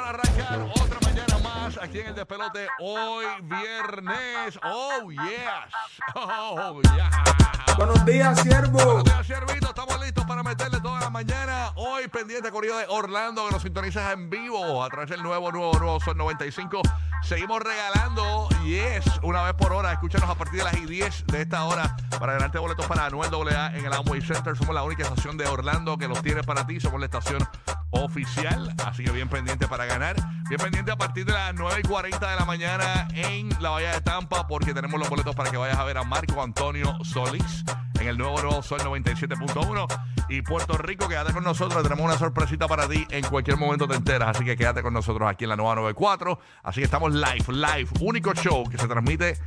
para arrancar otra mañana más aquí en el despelote. Hoy viernes. Oh, yes. Oh, yeah. Buenos días, siervo. Buenos días, Siervito. Estamos listos para meterle toda la mañana. Hoy pendiente corrido de Orlando que nos sintonizas en vivo a través del nuevo, nuevo, nuevo Sol 95. Seguimos regalando, yes, una vez por hora. Escúchanos a partir de las y 10 de esta hora para ganarte boletos para Anuel AA en el Amway Center. Somos la única estación de Orlando que los tiene para ti. Somos la estación oficial. Así que bien pendiente para ganar. Bien pendiente a partir de las 9 y 40 de la mañana en la Bahía de Tampa porque tenemos los boletos para que vayas a ver a Marco Antonio Solís en el nuevo Nuevo Sol 97.1 y Puerto Rico, quédate con nosotros, tenemos una sorpresita para ti, en cualquier momento te enteras, así que quédate con nosotros aquí en la nueva 94, así que estamos live, live, único show que se transmite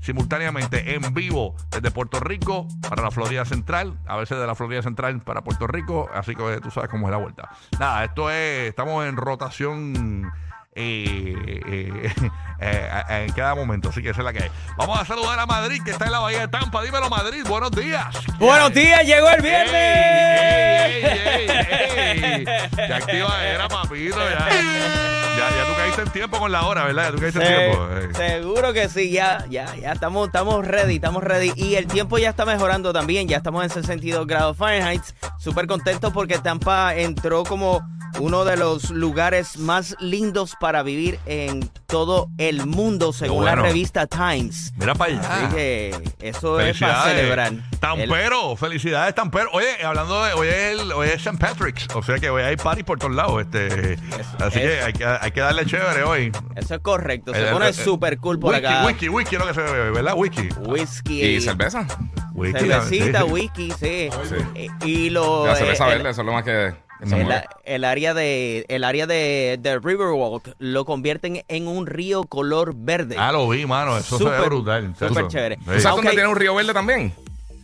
simultáneamente en vivo desde Puerto Rico para la Florida Central, a veces de la Florida Central para Puerto Rico, así que tú sabes cómo es la vuelta. Nada, esto es, estamos en rotación eh, eh, eh, en cada momento, así que esa es la que hay. Vamos a saludar a Madrid, que está en la Bahía de Tampa. Dímelo, Madrid, buenos días. Buenos días, llegó el viernes. ¡Ey, ey, ey, ey! Ya activa era, papito, ya. Ya, ya tú caíste en tiempo con la hora, ¿verdad? Ya tú caíste en Se- tiempo. eh. seguro que sí, ya, ya, ya estamos, estamos ready, estamos ready. Y el tiempo ya está mejorando también, ya estamos en 62 grados Fahrenheit. Súper contentos porque Tampa entró como uno de los lugares más lindos para vivir en todo el mundo, según bueno. la revista Times. Mira para allá. Así que eso es para celebrar. El- Tampero, felicidades, Tampero. Oye, hablando de, hoy es, el, hoy es St. Patrick's, o sea que hoy hay party por todos lados. Este, así que hay, que hay que darle chévere hoy. Eso es correcto, se pone eh, súper cool por whisky, acá. Whisky, whisky es lo que se bebe, ¿verdad? Whisky. Whisky. ¿Y cerveza? Whisky, Cervecita, sí, sí. whisky, sí. Sí. Eh, Y lo. La cerveza eh, el- verde, eso es lo más que que se el, mueve. el área de el área de, de Riverwalk lo convierten en un río color verde. Ah, lo vi, mano. Eso se ve Súper, brutal. súper chévere. Sí. ¿Tú sabes dónde ok. tiene un río verde también?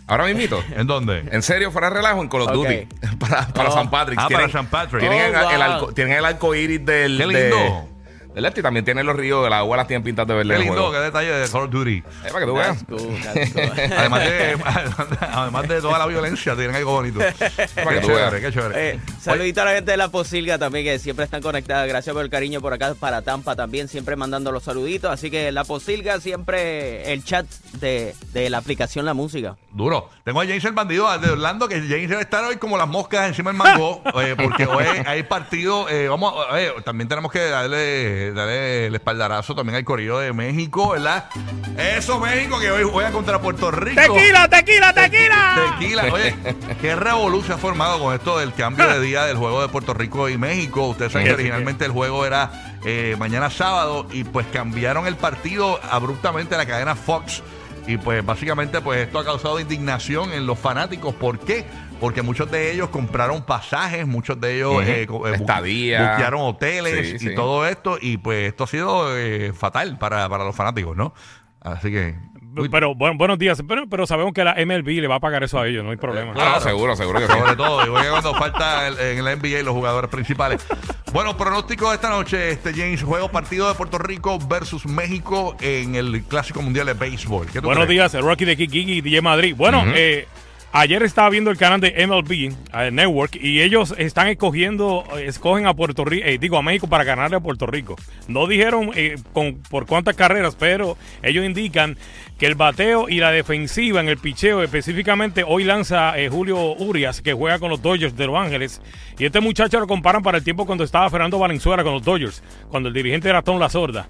Ahora mismito. ¿En dónde? En serio, fuera de relajo, en Call of. Duty. para para Oh. San Patrick. Ah, Tienen- para St. Patrick. Tienen, Oh, el, el wow. arco, tienen el arco iris del. Qué de- del Lefty. También tienen los ríos, las aguas las tienen pintadas de verde. Qué el lindo, qué detalle de Call of Duty. Eh, para que tú veas. Además de, además de toda la violencia, tienen algo bonito. Para Qué que tú chévere, veas. qué chévere. Eh, saludito a la gente de la Posilga también que siempre están conectadas. Gracias por el cariño por acá para Tampa también, siempre mandando los saluditos. Así que la Posilga siempre el chat de, de la aplicación La Música. Duro. Tengo a James el bandido de Orlando, que James debe estar hoy como las moscas encima del mango, eh, porque hoy hay partido. eh, vamos, a ver, también tenemos que darle, darle el espaldarazo también al Corrido de México, ¿verdad? Eso, México, que hoy juega contra Puerto Rico. ¡Tequila, tequila, tequila! Tequila. Oye, qué revolución ha formado con esto del cambio de día del juego de Puerto Rico y México. Ustedes saben que originalmente el juego era eh, mañana sábado y pues cambiaron el partido abruptamente a la cadena Fox. Y pues básicamente pues esto ha causado indignación en los fanáticos. ¿Por qué? Porque muchos de ellos compraron pasajes, muchos de ellos eh, eh, bu- Estadía. buquearon hoteles Sí, y sí. todo esto. Y pues esto ha sido eh, fatal para, para los fanáticos, ¿no? Así que... Uy, Pero bueno, buenos días, pero, pero sabemos que la MLB le va a pagar eso a ellos, no hay problema. No, no, seguro, seguro que sí. Sobre todo, y voy a cuando falta el- en el NBA los jugadores principales. Bueno, pronóstico de esta noche, este James, juego partido de Puerto Rico versus México en el Clásico Mundial de Béisbol. ¿Qué tú Buenos crees? días, Rocky de Kiki y DJ Madrid. Bueno, eh, Ayer estaba viendo el canal de MLB eh, Network y ellos están escogiendo, escogen a Puerto Rico, eh, digo a México para ganarle a Puerto Rico. No dijeron eh, con, por cuántas carreras, pero ellos indican que el bateo y la defensiva en el picheo, específicamente hoy lanza eh, Julio Urias, que juega con los Dodgers de Los Ángeles. Y este muchacho lo comparan para el tiempo cuando estaba Fernando Valenzuela con los Dodgers, cuando el dirigente era Tom La Sorda.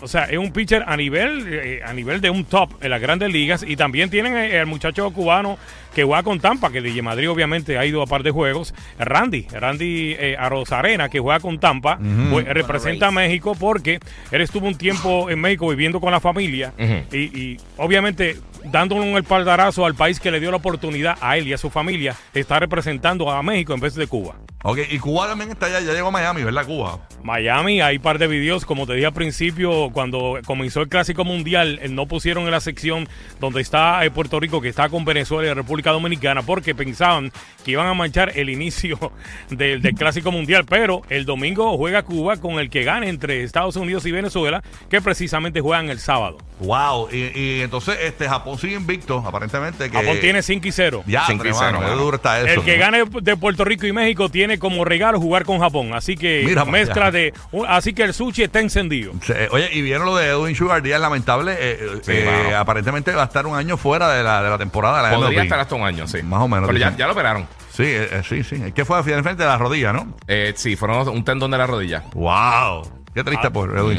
O sea, es un pitcher a nivel, a nivel de un top en las grandes ligas. Y también tienen el muchacho cubano que juega con Tampa, que DJ Madrid obviamente ha ido a par de juegos. Randy, Randy eh, Arozarena, que juega con Tampa, pues, representa a México porque él estuvo un tiempo en México viviendo con la familia y, y obviamente dándole un espaldarazo al país que le dio la oportunidad a él y a su familia de estar representando a México en vez de Cuba. Ok, y Cuba también está allá, ya llegó a Miami, ¿verdad? Cuba. Miami, hay un par de videos, como te dije al principio, cuando comenzó el Clásico Mundial, eh, no pusieron en la sección donde está eh, Puerto Rico, que está con Venezuela y República Dominicana, porque pensaban que iban a manchar el inicio del, del Clásico Mundial, pero el domingo juega Cuba con el que gane entre Estados Unidos y Venezuela, que precisamente juegan el sábado. Wow, y, y entonces este Japón sigue invicto, aparentemente. Que, Japón tiene 5 y 0. Ya, Cinco y hermano, cero, qué mano. duro está eso. El que ¿no? gane de Puerto Rico y México tiene como regalo jugar con Japón. Así que Mira mezcla de. Así que el sushi está encendido. Se- Oye, y vieron lo de Edwin Sugar Díaz, lamentable. eh, Sí, eh, aparentemente va a estar un año fuera de la, de la temporada la Podría MLB. estar hasta un año, sí. Más o menos, Pero ya, lo operaron. Sí, eh, eh, sí, sí. Es que fue finalmente de la rodilla, ¿no? Eh, sí, fueron un tendón de la rodilla. Wow. Qué triste por Edwin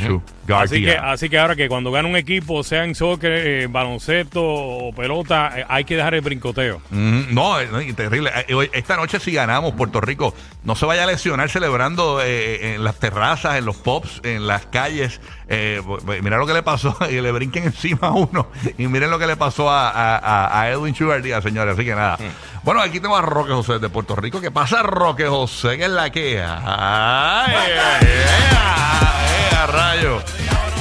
Ah, Así que, así que ahora que cuando gana un equipo, sea en soccer, eh, baloncesto o pelota, eh, hay que dejar el brincoteo. Mm, no, es terrible. Eh, Esta noche si ganamos Puerto Rico, no se vaya a lesionar celebrando eh, en las terrazas, en los pops, en las calles. Eh, mira lo que le pasó y le brinquen encima a uno. Y miren lo que le pasó a, a- a- Edwin Sugar Díaz, señores. Así que nada. Bueno, aquí tengo a Roque José de Puerto Rico. ¿Qué pasa, Roque José? ¿Qué es la que? ¡Ay! ay, ay, ay, rayo!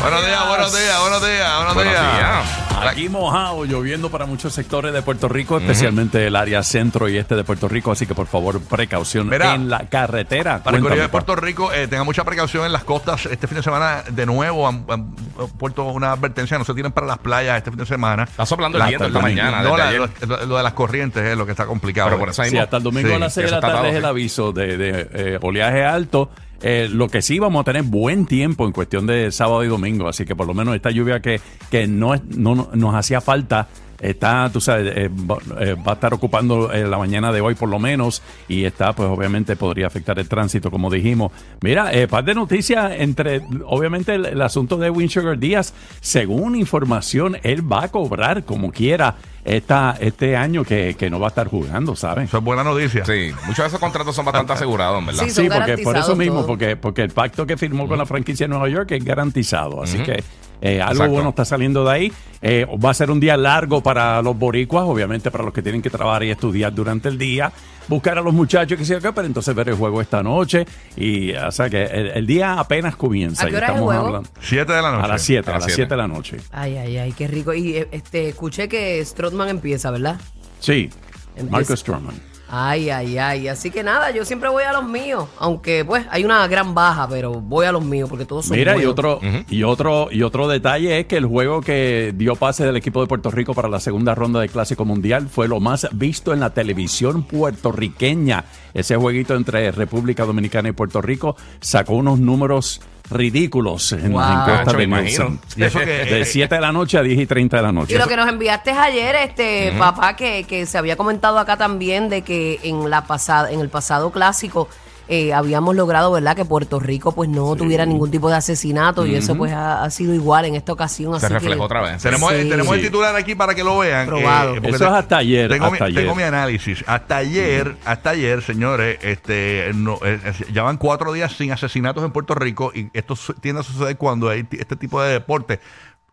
Buenos días, buenos días, buenos días, buenos, Buenos días. Aquí mojado, lloviendo para muchos sectores de Puerto Rico, especialmente el área centro y este de Puerto Rico, así que por favor, precaución Mira, en la carretera. Para el Cuéntame, Corillo de. Puerto Rico, eh, tenga mucha precaución en las costas. Este fin de semana, de nuevo, han, han puesto una advertencia: no se tiren para las playas este fin de semana. Está soplando el viento esta mañana, No, la- lo, lo de las corrientes es lo que está complicado. Pero por eso Sí, hasta el domingo Sí, a las 6 de la tarde es el aviso de, de, eh, oleaje alto. Eh, lo que sí vamos a tener buen tiempo en cuestión de sábado y domingo, así que por lo menos esta lluvia que, que no, no no- nos hacía falta está, tú sabes, eh, va, eh, va a estar ocupando eh, la mañana de hoy por lo menos y está, pues obviamente podría afectar el tránsito, como dijimos. Mira, eh, par de noticias entre, obviamente el, el asunto de Win Sugar Díaz, según información, él va a cobrar como quiera esta, este año que, que no va a estar jugando, ¿sabes? Eso es buena noticia. Sí, muchos de esos contratos son bastante asegurados, en ¿verdad? Sí, son Sí, porque por eso mismo, porque, porque el pacto que firmó con la franquicia de Nueva York es garantizado. Así que eh, algo Exacto. bueno está saliendo de ahí. Eh, va a ser un día largo para los boricuas, obviamente para los que tienen que trabajar y estudiar durante el día. Buscar a los muchachos que se acá, pero entonces ver el juego esta noche. Y, o sea que el, el día apenas comienza. ¿A qué y hora es el estamos juego? hablando- Siete de la noche. A las 7, A las las siete. 7 de la noche. Ay, ay, ay, qué rico. Y eh, este, escuché que Strotman empieza, ¿verdad? Sí, Empieza. Marcus Stroman. Ay, ay, ay. Así que nada, yo siempre voy a los míos. Aunque, pues, hay una gran baja, pero voy a los míos porque todos son Mira, y otro, y otro, y otro detalle es que el juego que dio pase del equipo de Puerto Rico para la segunda ronda del Clásico Mundial fue lo más visto en la televisión puertorriqueña. Ese jueguito entre República Dominicana y Puerto Rico sacó unos números ridículos en Wow. la encuesta Nacho, de Nielsen. imagino. Y eso que. De eh, 7 de la noche a 10 y 30 de la noche. Y lo que nos enviaste ayer, este papá, que, que se había comentado acá también de que en la pasada, en el pasado clásico eh, habíamos logrado, ¿verdad?, que Puerto Rico pues no tuviera ningún tipo de asesinato y eso pues ha, ha sido igual en esta ocasión. Se así reflejó que- otra vez. Tenemos, Sí. tenemos el Sí. titular aquí para que lo vean. Probado. porque Eso es hasta ayer, Tengo, hasta mi, ayer. tengo mi análisis. Hasta ayer, hasta ayer, señores, este, no, eh, eh, llevan cuatro días sin asesinatos en Puerto Rico y esto tiende a suceder cuando hay este tipo de deporte.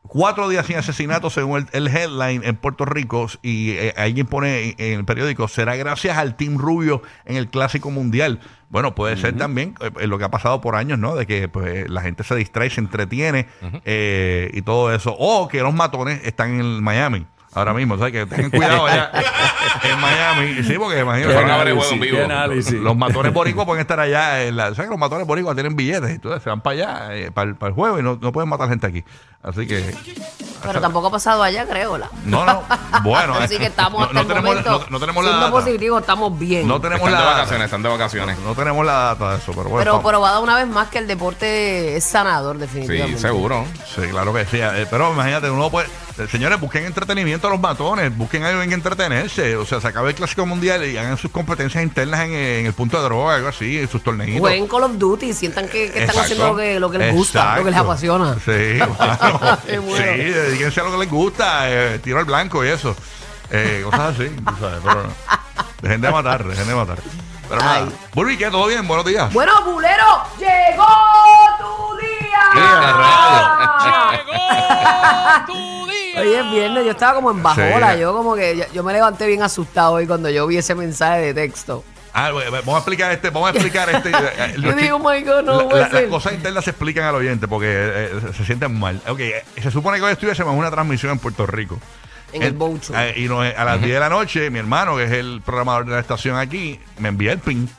Cuatro días sin asesinatos según el, el headline en Puerto Rico y eh, alguien pone en, el periódico, será gracias al Team Rubio en el Clásico Mundial. Bueno, puede ser también eh, eh, lo que ha pasado por años, ¿no? De que pues, la gente se distrae, se entretiene eh, y todo eso. O que los matones están en Miami. Ahora mismo, o sea, que tengan cuidado allá en Miami. Sí, porque imagínate. Fueron a ver el juego en vivo. qué análisis. Los matones boricuas pueden estar allá. En la, ¿Sabes que los matones boricuas tienen billetes? Entonces se van para allá, eh, para, el, para el juego y no, no pueden matar gente aquí. Así que Pero tampoco ha pasado allá, creo. ¿la? No, no. Bueno, Así que estamos no, hasta no el tenemos, momento. no, no tenemos la data. positivo, estamos bien. No tenemos Están la de data. vacaciones, están de vacaciones. No tenemos la data de eso, pero bueno. pero vamos. probado una vez más que el deporte es sanador, Sí, definitivamente. seguro. Sí, claro que sí. eh, Pero imagínate, uno puede. eh, Señores, busquen entretenimiento a los matones, busquen algo en que entretenerse. O sea, se acaba el clásico mundial y hagan sus competencias internas en, eh, en el punto de droga, algo así, en sus torneitos. Jueguen Call of Duty y sientan que, que están haciendo lo que, lo que les gusta, lo que les apasiona. Sí. Qué sí, bueno. Dedíquense a lo que les gusta, eh, tiro al blanco y eso. Eh, cosas así, tú sabes, pero dejen de matar, dejen de matar. Pero nada, Ay. Burby, ¿qué? ¿Todo bien? Buenos días. Bueno, Bulero, llegó tu día. Hoy es viernes, yo estaba como en bajola, Sí. yo como que yo, yo me levanté bien asustado hoy cuando yo vi ese mensaje de texto. Ah, vamos a explicar este, vamos a explicar este. eh, Yo los digo, oh my God, no la- la- Las cosas internas se explican al oyente porque eh, se sienten mal. Ok, eh, se supone que hoy estuviésemos en una transmisión en Puerto Rico. En el Bocho. eh, y nos- a las 10 de la noche, mi hermano, que es el programador de la estación aquí, me envía el pin.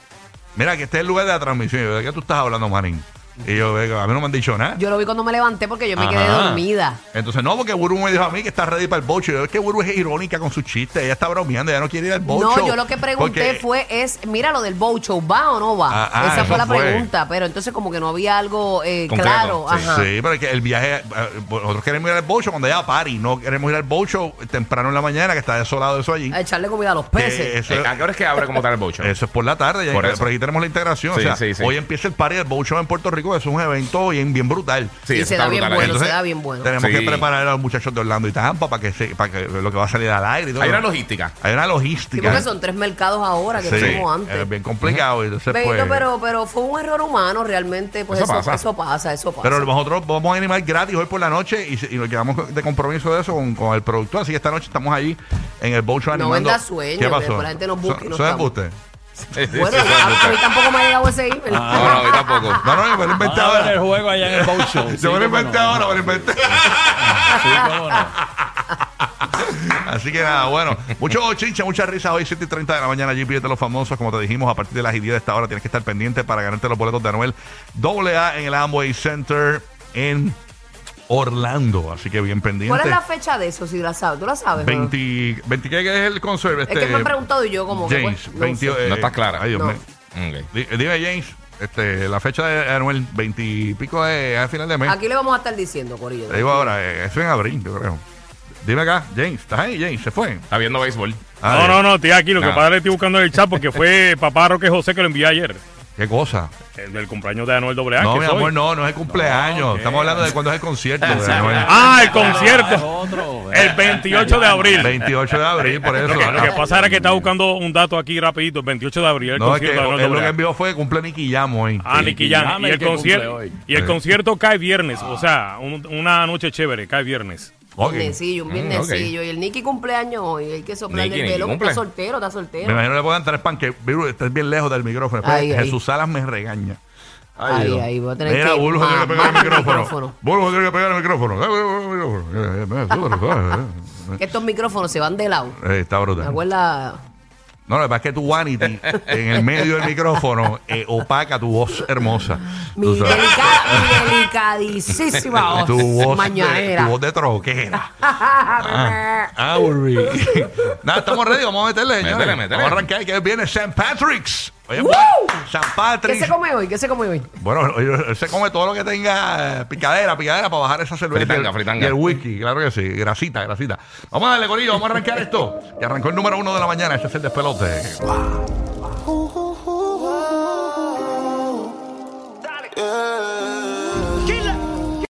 Mira, que este es el lugar de la transmisión. Yo, ¿de qué tú estás hablando, Manín? Y yo, "Venga, a mí no me han dicho nada. Yo lo vi cuando me levanté porque yo me quedé Ajá. dormida. Entonces, no, porque Buru me dijo a mí que está ready para el bocho. Yo, es que Buru es irónica con sus chistes. Ella está bromeando, ella no quiere ir al bocho. No, yo lo que pregunté Porque- fue, es, mira lo del boat show, ¿va o no va? Ah, ah, Esa fue eso la fue. pregunta, pero entonces como que no había algo eh, Concreto, claro. sí, Ajá. Sí, pero es que el viaje, eh, nosotros queremos ir al bocho cuando ya pari, no queremos ir al bocho temprano en la mañana, que está desolado eso allí. A echarle comida a los Que peces. eso, Eh, ¿A qué hora es que abre como tal el bocho? eso es por la tarde, ya, Por eso. pero aquí tenemos la integración. Sí, o sea, sí, sí. hoy empieza el party del bocho en Puerto Rico, es un evento bien, bien brutal. Sí, Y se da bien brutal. bueno, Entonces, se da bien bueno. Tenemos Sí. que preparar a los muchachos de Orlando y Tampa para que, se, para que lo que va a salir al aire y todo. hay una logística. Hay una Sí, logística. porque son tres mercados ahora que Sí, como antes. es bien complicado. entonces, pues, pero, pero fue un error humano realmente, pues Eso eso, pasa. eso pasa, eso pasa. Pero nosotros vamos a animar gratis hoy por la noche y, nos quedamos de compromiso de eso con, con el productor. Así que esta noche estamos allí en el Bowl Show No animando. venda sueño, ¿Qué que pasó? la gente nos busque y ¿Son- bueno, a, mí tampoco me ha llegado ese email. No, no, a mí tampoco. No, no, yo me lo inventé Van a ver el ahora. juego allá en el boat show. Sí, Yo me lo cómo inventé no. ahora, me lo inventé. Sí, cómo no. Así que nada, bueno, mucho chincha, muchas risas hoy, 7 y 30 de la mañana, GP de los famosos, como te dijimos, a partir de las 10 de esta hora tienes que estar pendiente para ganarte los boletos de Anuel AA en el Amway Center en Orlando. Así que bien pendiente. ¿Cuál es la fecha de eso, si la sabes? ¿Tú la sabes? o no? 20, 20 ¿qué es el concert? Es que me han preguntado y yo como que, James, pues, no 20, sé. eh, No estás clara. Ay, Dios No. mío. Di- Dime, James, este, la fecha de Anuel, 20 y pico de, a final de mes. Aquí le vamos a estar diciendo, Corillo. Te digo ahora, eh, eso en abril, yo creo. Dime acá, James, ¿estás ahí, James? ¿Se fue? Está viendo béisbol. Ah, No, no, no, estoy aquí. Lo que Nada. pasa es que estoy buscando en el chat porque fue papá Roque José que lo envié ayer. ¿Qué cosa? El del cumpleaños de Anuel AA. no, mi soy. amor, no, no es el cumpleaños. No, ¿qué? Estamos hablando de cuándo es el concierto. de Anuel. Ah, el concierto. otro. El 28 de abril. 28 de abril, por eso. Lo que, lo que pasa era que estaba buscando un dato aquí rapidito. El 28 de abril. El no, es que concierto de él Anuel lo que envió fue cumple Nicky Jam hoy. Ah, Nicky Jam. Y el concierto, hoy. y el Sí. concierto cae viernes. O sea, un- una noche chévere, cae viernes. Ok. Viernesillo, un viernesillo. Y el Nicky cumpleaños hoy. Hay que soplarle el pelo. Está soltero, está Me soltero. imagino que le puedan tres pan que estás bien lejos del micrófono. Ay, ay. Jesús Salas me regaña. Ay, Dios. ay, voy a tener Mira, que Bulbo tiene que pegar el micrófono. Bulbo tiene que pegar el micrófono. Que estos micrófonos se van de lado. eh, Está ¿Te brutal. acuerdas? No, lo que pasa es que tu vanity en el medio del micrófono eh, opaca tu voz hermosa. Mi, Tú sabes. delica- mi delicadísima voz. tu voz, de, mañanera. tu voz de troquera. ah, ah. Nada, estamos ready, vamos a meterle, señores. Métele, métele. Vamos a arrancar, que viene St. Patrick's. Oye, ¡Woo! St. ¿Qué se come hoy? ¿Qué se come hoy? Bueno, él se come todo lo que tenga eh, picadera, picadera para bajar esa cerveza. Fritanga, y el- fritanga. Y el whisky, claro que sí. Grasita, grasita. Vamos a darle, Corillo, vamos a arrancar esto. Que arrancó el número uno de la mañana. Este es el despelote.